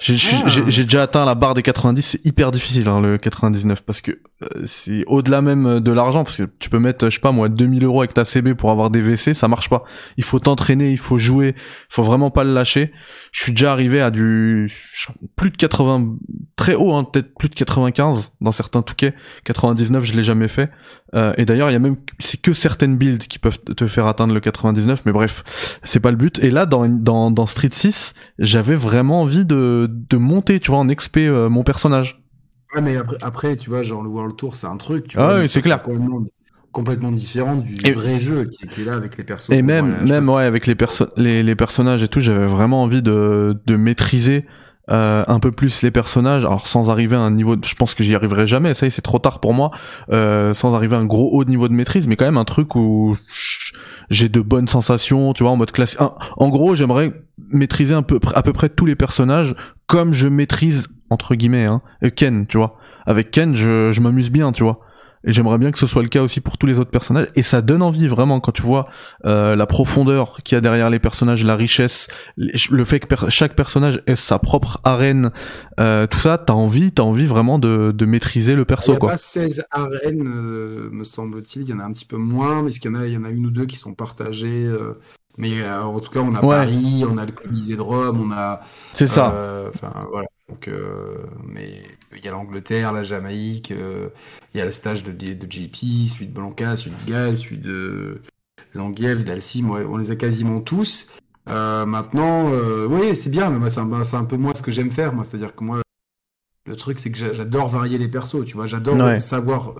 Ah. J'ai déjà atteint la barre des 90, c'est hyper difficile hein, le 99 parce que euh, c'est au-delà même de l'argent parce que tu peux mettre je sais pas moi 2000 euros avec ta CB pour avoir des WC, ça marche pas. Il faut t'entraîner, il faut jouer, faut vraiment pas le lâcher. Je suis déjà arrivé à du plus de 80, très haut hein, peut-être plus de 95 dans certains touquets. 99 je l'ai jamais fait. Euh, et d'ailleurs il y a même c'est que certaines builds qui peuvent te faire atteindre le 99, mais bref c'est pas le but. Et là dans dans, dans Street 6 j'avais vraiment envie de de monter, tu vois, en XP euh, mon personnage. Ouais, mais après, après, tu vois, genre le World Tour, c'est un truc. Tu ah oui, c'est clair. Complètement, différent du vrai jeu qui, est là avec les personnages. Et même, même ouais, avec les, perso les, les personnages et tout, j'avais vraiment envie de, de maîtriser euh, un peu plus les personnages, alors sans arriver à un niveau, de... je pense que j'y arriverai jamais, ça y est, c'est trop tard pour moi, euh, sans arriver à un gros haut niveau de maîtrise, mais quand même un truc où j'ai de bonnes sensations, tu vois, en mode classique. En gros, j'aimerais maîtriser à peu près tous les personnages comme je maîtrise entre guillemets hein, Ken, tu vois. Avec Ken, je, je m'amuse bien, tu vois. Et j'aimerais bien que ce soit le cas aussi pour tous les autres personnages. Et ça donne envie vraiment quand tu vois euh, la profondeur qu'il y a derrière les personnages, la richesse, le fait que chaque personnage ait sa propre arène, euh, tout ça, t'as envie, t'as envie vraiment de, de maîtriser le perso. Il y a pas 16 arènes, euh, me semble-t-il. Il y en a un petit peu moins, mais il y en a, il y en a une ou deux qui sont partagées. Euh, mais euh, en tout cas, on a Paris, on a le Colisée de Rome, on a. C'est ça. Euh, enfin voilà. Donc, euh, mais il y a l'Angleterre, la Jamaïque, il y a le stage de, de JP, celui de Blanca, celui de Gall, celui de Zangief, d'Alcim, on les a quasiment tous. maintenant, oui, c'est bien, mais c'est un, un, peu moins ce que j'aime faire, moi. C'est-à-dire que moi, Le truc, c'est que j'adore varier les persos, tu vois. J'adore savoir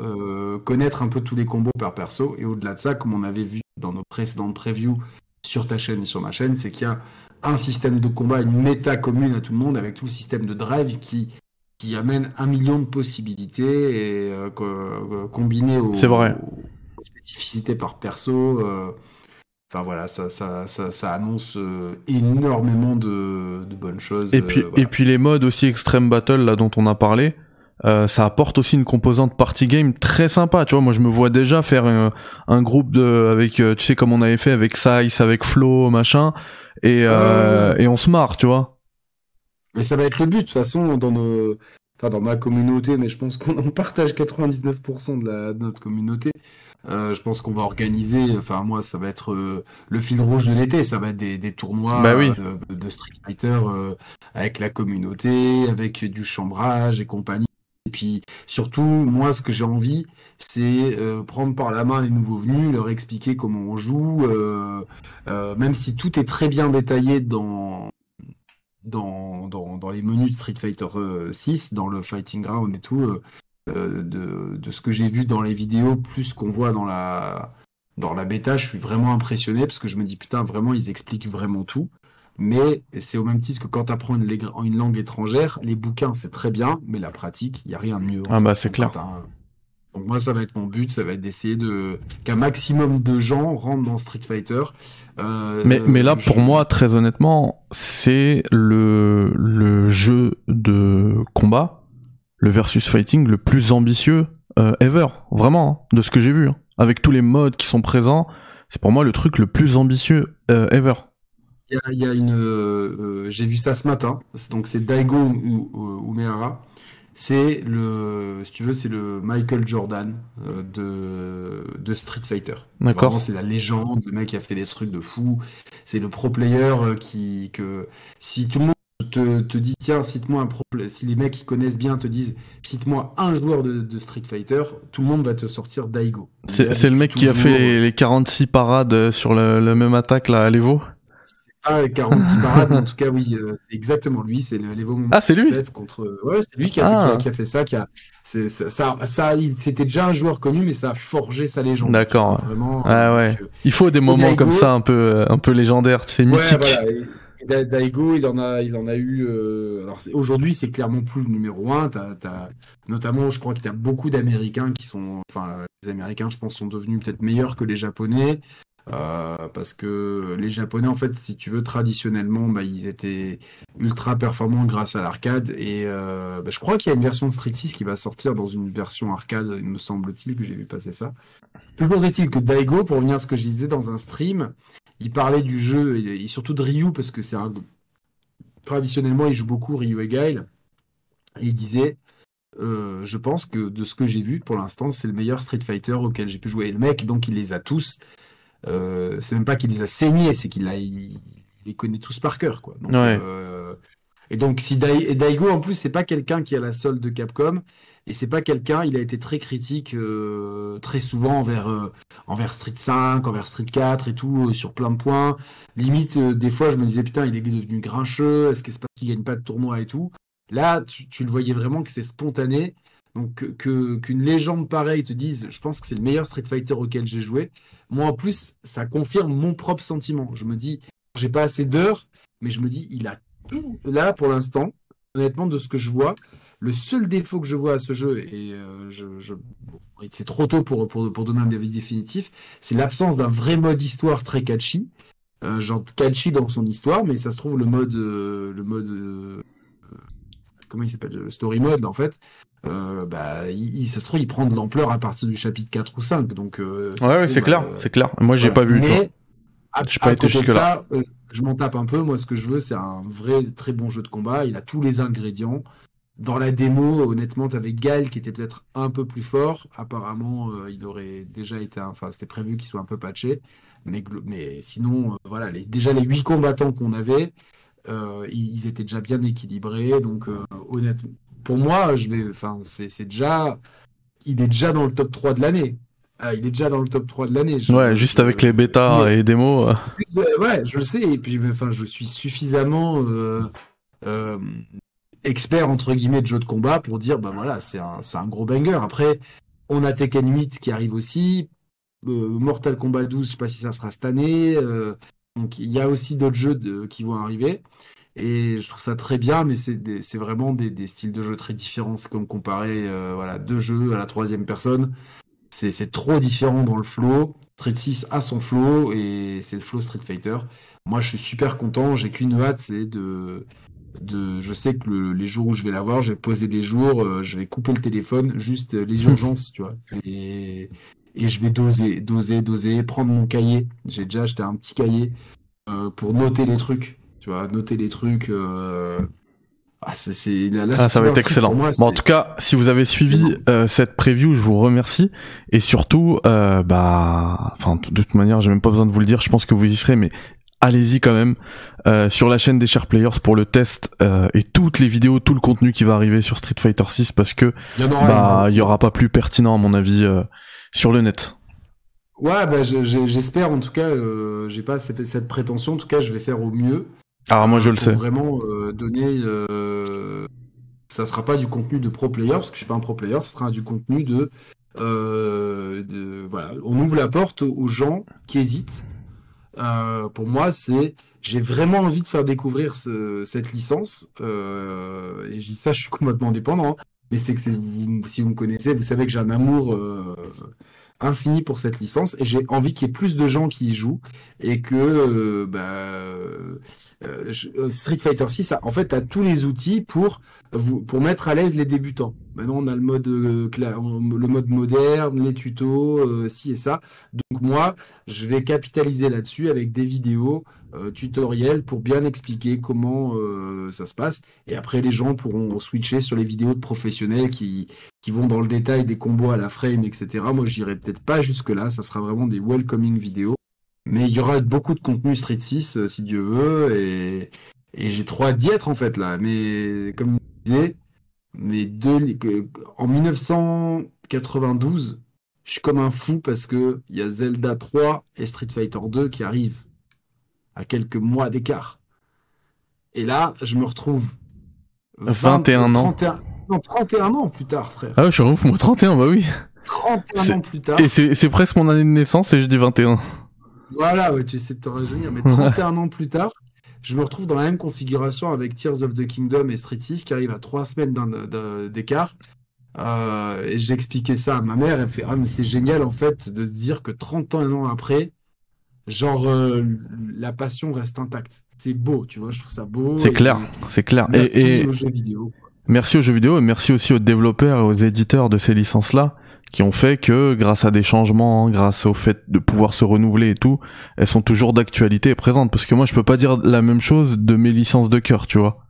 connaître un peu tous les combos par perso. Et au-delà de ça, comme on avait vu dans nos précédentes previews sur ta chaîne et sur ma chaîne, c'est qu'il y a un système de combat, une méta commune à tout le monde avec tout le système de drive qui, qui amène un million de possibilités et euh, euh, combiné aux, spécificités par perso. Euh, enfin voilà, ça, ça, ça, annonce énormément de, bonnes choses. Et puis, et puis les modes aussi Extreme Battle là dont on a parlé. Ça apporte aussi une composante party game très sympa, tu vois. Moi, je me vois déjà faire un, groupe de avec, tu sais, comme on avait fait avec Size, avec Flo, machin, et et on se marre, tu vois. Mais ça va être le but, de toute façon, dans nos... Enfin, dans ma communauté, mais je pense qu'on en partage 99% de, la... notre communauté. Euh, je pense qu'on va organiser, enfin moi ça va être euh, le fil rouge de l'été, ça va être des, des tournois bah oui. de, Street Fighter euh, avec la communauté, avec du chambrage et compagnie. Et puis surtout, moi ce que j'ai envie, c'est prendre par la main les nouveaux venus, leur expliquer comment on joue, même si tout est très bien détaillé dans dans, dans, les menus de Street Fighter 6, euh, dans le Fighting Ground et tout, euh, euh, de, de, ce que j'ai vu dans les vidéos, plus qu'on voit dans la, dans la bêta, je suis vraiment impressionné parce que je me dis putain, vraiment, ils expliquent vraiment tout. Mais c'est au même titre que quand tu apprends une, une, langue étrangère, les bouquins c'est très bien, mais la pratique, il n'y a rien de mieux. Ah bah c'est clair. Donc moi, ça va être mon but, ça va être d'essayer de qu'un maximum de gens rentrent dans Street Fighter. Euh, mais, mais là, pour moi, très honnêtement, c'est le, le jeu de combat, le versus fighting le plus ambitieux euh, ever, vraiment, hein, de ce que j'ai vu. Hein. Avec tous les modes qui sont présents, c'est pour moi le truc le plus ambitieux euh, ever. Il y a, y a une, j'ai vu ça ce matin. Donc c'est Daigo ou, ou, Umehara c'est le, si tu veux, c'est le Michael Jordan euh, de, de Street Fighter. D'accord. C'est la légende, le mec qui a fait des trucs de fou. C'est le pro player euh, qui, que, si tout le monde te, te dit, tiens, cite-moi un pro, si les mecs qui connaissent bien te disent, cite-moi un joueur de, de, Street Fighter, tout le monde va te sortir Daigo. C'est le mec qui a fait les, 46 parades sur le, le même attaque là à l'Evo? Pas 46 parades, mais en tout cas, oui, euh, c'est exactement lui. C'est l'Evo Ah, c'est lui contre. Ouais, c'est lui qui a, fait, qui, a, qui a, fait, ça. Qui a, ça, ça, ça c'était déjà un joueur connu, mais ça a forgé sa légende. D'accord. Vraiment. Ah, ouais. Euh, il faut des moments comme ça, un peu, euh, un peu légendaires. C'est mythique. Ouais, voilà. Daigo, il en a, il en a eu. Euh... Alors aujourd'hui, c'est clairement plus le numéro un. T'as, as... Notamment, je crois qu'il y a beaucoup d'Américains qui sont, enfin, les Américains, je pense, sont devenus peut-être meilleurs que les Japonais. Euh, parce que les Japonais, en fait, si tu veux, traditionnellement, bah, ils étaient ultra performants grâce à l'arcade. Et euh, bah, je crois qu'il y a une version de Street 6 qui va sortir dans une version arcade, il me semble-t-il, que j'ai vu passer ça. Toujours est-il que Daigo, pour revenir à ce que je disais dans un stream, il parlait du jeu et, surtout de Ryu, parce que c'est un. Traditionnellement, il joue beaucoup Ryu et Gail. Et il disait euh, je pense que de ce que j'ai vu pour l'instant, c'est le meilleur Street Fighter auquel j'ai pu jouer. Et le mec, donc, il les a tous. Euh, c'est même pas qu'il les a saignés, c'est qu'il les connaît tous par cœur, quoi. Euh, et donc, si Daigo, en plus, c'est pas quelqu'un qui a la solde de Capcom, et c'est pas quelqu'un, il a été très critique euh, très souvent envers, envers Street 5, envers Street 4 et tout, sur plein de points. Limite, des fois, je me disais, putain, il est devenu grincheux, est-ce que c'est pas qu'il gagne pas de tournoi et tout? Là, tu, tu le voyais vraiment que c'est spontané. Donc que qu'une légende pareille te dise, je pense que c'est le meilleur Street Fighter auquel j'ai joué. Moi en plus, ça confirme mon propre sentiment. Je me dis, j'ai pas assez d'heures, mais je me dis, il a tout là pour l'instant. Honnêtement, de ce que je vois, le seul défaut que je vois à ce jeu, et euh, c'est trop tôt pour donner un avis définitif, c'est l'absence d'un vrai mode histoire très catchy. Euh, genre catchy dans son histoire, mais ça se trouve le mode, euh, le mode, comment il s'appelle, le story mode en fait, euh, bah, il, ça se trouve, il prend de l'ampleur à partir du chapitre 4 ou 5. Donc, euh, ouais, c'est clair, c'est clair. Moi, j'ai pas vu. Mais, à, pas été jusque là. Euh, je m'en tape un peu. Moi, ce que je veux, c'est un vrai très bon jeu de combat. Il a tous les ingrédients. Dans la démo, honnêtement, t'avais Gal qui était peut-être un peu plus fort. Apparemment, il aurait déjà été, enfin, c'était prévu qu'il soit un peu patché. Mais, mais sinon, voilà, les, déjà les 8 combattants qu'on avait, ils, étaient déjà bien équilibrés. Donc, honnêtement, pour moi, je vais, enfin, c'est déjà, il est déjà dans le top 3 de l'année. Ah, il est déjà dans le top 3 de l'année. Ouais, juste avec les bêtas et démos. Ouais, je le sais. Et puis, enfin, je suis suffisamment euh, euh, expert entre guillemets de jeux de combat pour dire bah voilà c'est un un gros banger. Après on a Tekken 8 qui arrive aussi, euh, Mortal Kombat 12 je sais pas si ça sera cette année. Donc il y a aussi d'autres jeux de- qui vont arriver. Et je trouve ça très bien, mais c'est vraiment des, des styles de jeux très différents. C'est comme comparer euh, voilà, deux jeux à la troisième personne. C'est trop différent dans le flow. Street 6 a son flow et c'est le flow Street Fighter. Moi, je suis super content. J'ai qu'une hâte, c'est de, de. Je sais que le- les jours où je vais l'avoir, je vais poser des jours, euh, je vais couper le téléphone, juste les urgences, tu vois. Et, et je vais doser, doser, doser, prendre mon cahier. J'ai déjà acheté un petit cahier euh, pour noter les trucs. Tu vois, noter les trucs. euh, Ah, c'est, Ah, ça va être excellent. moi, bon, en tout cas, si vous avez suivi euh, cette preview, je vous remercie. Et surtout, euh, bah, enfin, de toute manière, j'ai même pas besoin de vous le dire. Je pense que vous y serez, mais allez-y quand même euh, sur la chaîne des Chers Players pour le test euh, et toutes les vidéos, tout le contenu qui va arriver sur Street Fighter 6 parce que il y bah, il y aura pas plus pertinent à mon avis euh, sur le net. Ouais, bah, je- je- j'espère en tout cas. euh, j'ai pas cette, prétention. En tout cas, je vais faire au mieux. Alors moi, je le sais. vraiment euh, donner. euh, ça sera pas du contenu de pro player parce que je suis pas un pro player. Ce sera du contenu de. euh, de voilà, on ouvre la porte aux gens qui hésitent. Euh, pour moi, c'est j'ai vraiment envie de faire découvrir ce- cette licence. et je dis ça, je suis complètement dépendant. hein. Mais c'est que si vous me connaissez, vous savez que j'ai un amour euh, infini pour cette licence et j'ai envie qu'il y ait plus de gens qui y jouent et que euh, bah, euh, Street Fighter 6 a, en fait a tous les outils pour vous pour mettre à l'aise les débutants. Maintenant on a le mode le mode moderne, les tutos, ci et ça. Donc moi je vais capitaliser là-dessus avec des vidéos euh, tutoriels pour bien expliquer comment euh, ça se passe et après les gens pourront switcher sur les vidéos de professionnels qui qui vont dans le détail des combos à la frame, etc. Moi, j'irai peut-être pas jusque-là. Ça sera vraiment des welcoming vidéos. Mais il y aura beaucoup de contenu Street 6, euh, si Dieu veut. Et, et j'ai trop hâte d'y être, en fait, là. Mais comme je disais, mais deux, en 1992, je suis comme un fou parce que il y a Zelda 3 et Street Fighter 2 qui arrivent à quelques mois d'écart. Et là, je me retrouve 21 ans. 31, non, 31 ans plus tard, frère. Ah ouais, je suis un ouf, moi 31, bah oui. 31 C'est- ans plus tard. Et c'est presque mon année de naissance et je dis 21. Voilà, ouais, tu essaies de te rajeunir. Mais 31 ans plus tard, je me retrouve dans la même configuration avec Tears of the Kingdom et Street 6 qui arrivent à 3 semaines d'écart. Euh, et j'ai expliqué ça à ma mère. Elle fait Ah, mais c'est génial en fait de se dire que 31 ans après, genre, euh, la passion reste intacte. C'est beau, tu vois, je trouve ça beau. C'est clair, c'est clair. Merci Et, et aux jeux vidéo. merci aux jeux vidéo et merci aussi aux développeurs et aux éditeurs de ces licences-là qui ont fait que grâce à des changements, grâce au fait de pouvoir se renouveler et tout, elles sont toujours d'actualité et présentes. Parce que moi, je peux pas dire la même chose de mes licences de cœur, tu vois.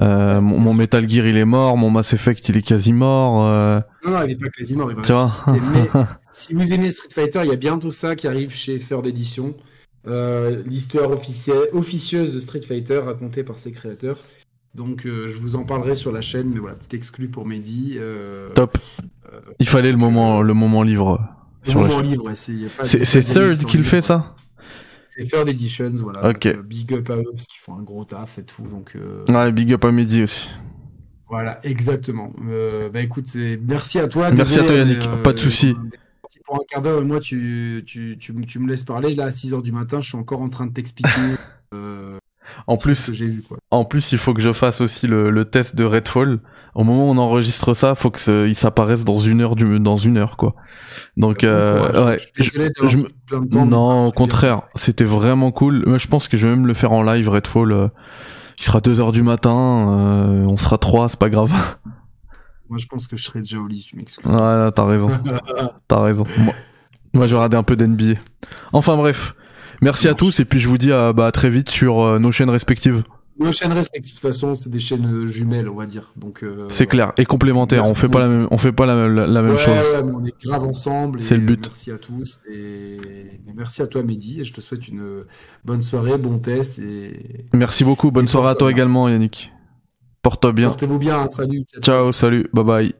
Euh, mon, mon Metal Gear il est mort, mon Mass Effect il est quasi mort. euh, Non, non, il est pas quasi mort. il va tu vois mais Si vous aimez Street Fighter, il y a bientôt ça qui arrive chez Third Edition. Euh, L'histoire officieuse de Street Fighter racontée par ses créateurs. Donc je vous en parlerai sur la chaîne, mais voilà, petit exclu pour Mehdi. Top. Il fallait le moment, le moment livre le sur la moment livre, ouais, c'est Third qui le fait ça? C'est Third Editions, voilà. Donc, euh, big up à eux parce qu'ils font un gros taf et tout. Donc euh, Ouais, big up à midi aussi. voilà, exactement. Euh, bah écoute, merci à toi. Merci à toi, Yannick. Pas de souci. Pour un quart d'heure, moi, tu, tu, tu, me- tu me laisses parler. Là, à 6h du matin, je suis encore en train de t'expliquer euh, En plus, j'ai vu. Quoi. En plus, il faut que je fasse aussi le, le test de Redfall. Au moment où on enregistre ça, faut que ce- il s'apparaisse dans une heure du dans une heure quoi. Donc euh, ouais. Je je plein de temps, non, au contraire, c'était vraiment cool. Moi, je pense que je vais même le faire en live Redfall. euh, il sera 2 heures du matin, euh, on sera trois, c'est pas grave. Moi, je pense que je serai déjà au lit, tu m'excuses. ouais, t'as raison, t'as raison. Moi, moi, je vais regarder un peu d'NBA. Enfin bref, merci à tous et puis je vous dis à, bah, à très vite sur euh, nos chaînes respectives. Nos chaînes respectives, de toute façon, c'est des chaînes euh, jumelles, on va dire. Donc, euh, C'est clair et complémentaire. On fait pas la même, on fait pas la, la- la même Ouais, chose. ouais, mais on est grave ensemble. C'est le but. euh, Merci à tous. Et, et merci à toi, Mehdi. Et je te souhaite une bonne soirée, bon test. Et Merci beaucoup. Bonne Et soirée à toi également, Yannick. Porte-toi bien. portez-vous bien. hein. Salut. Ciao, salut, bye bye.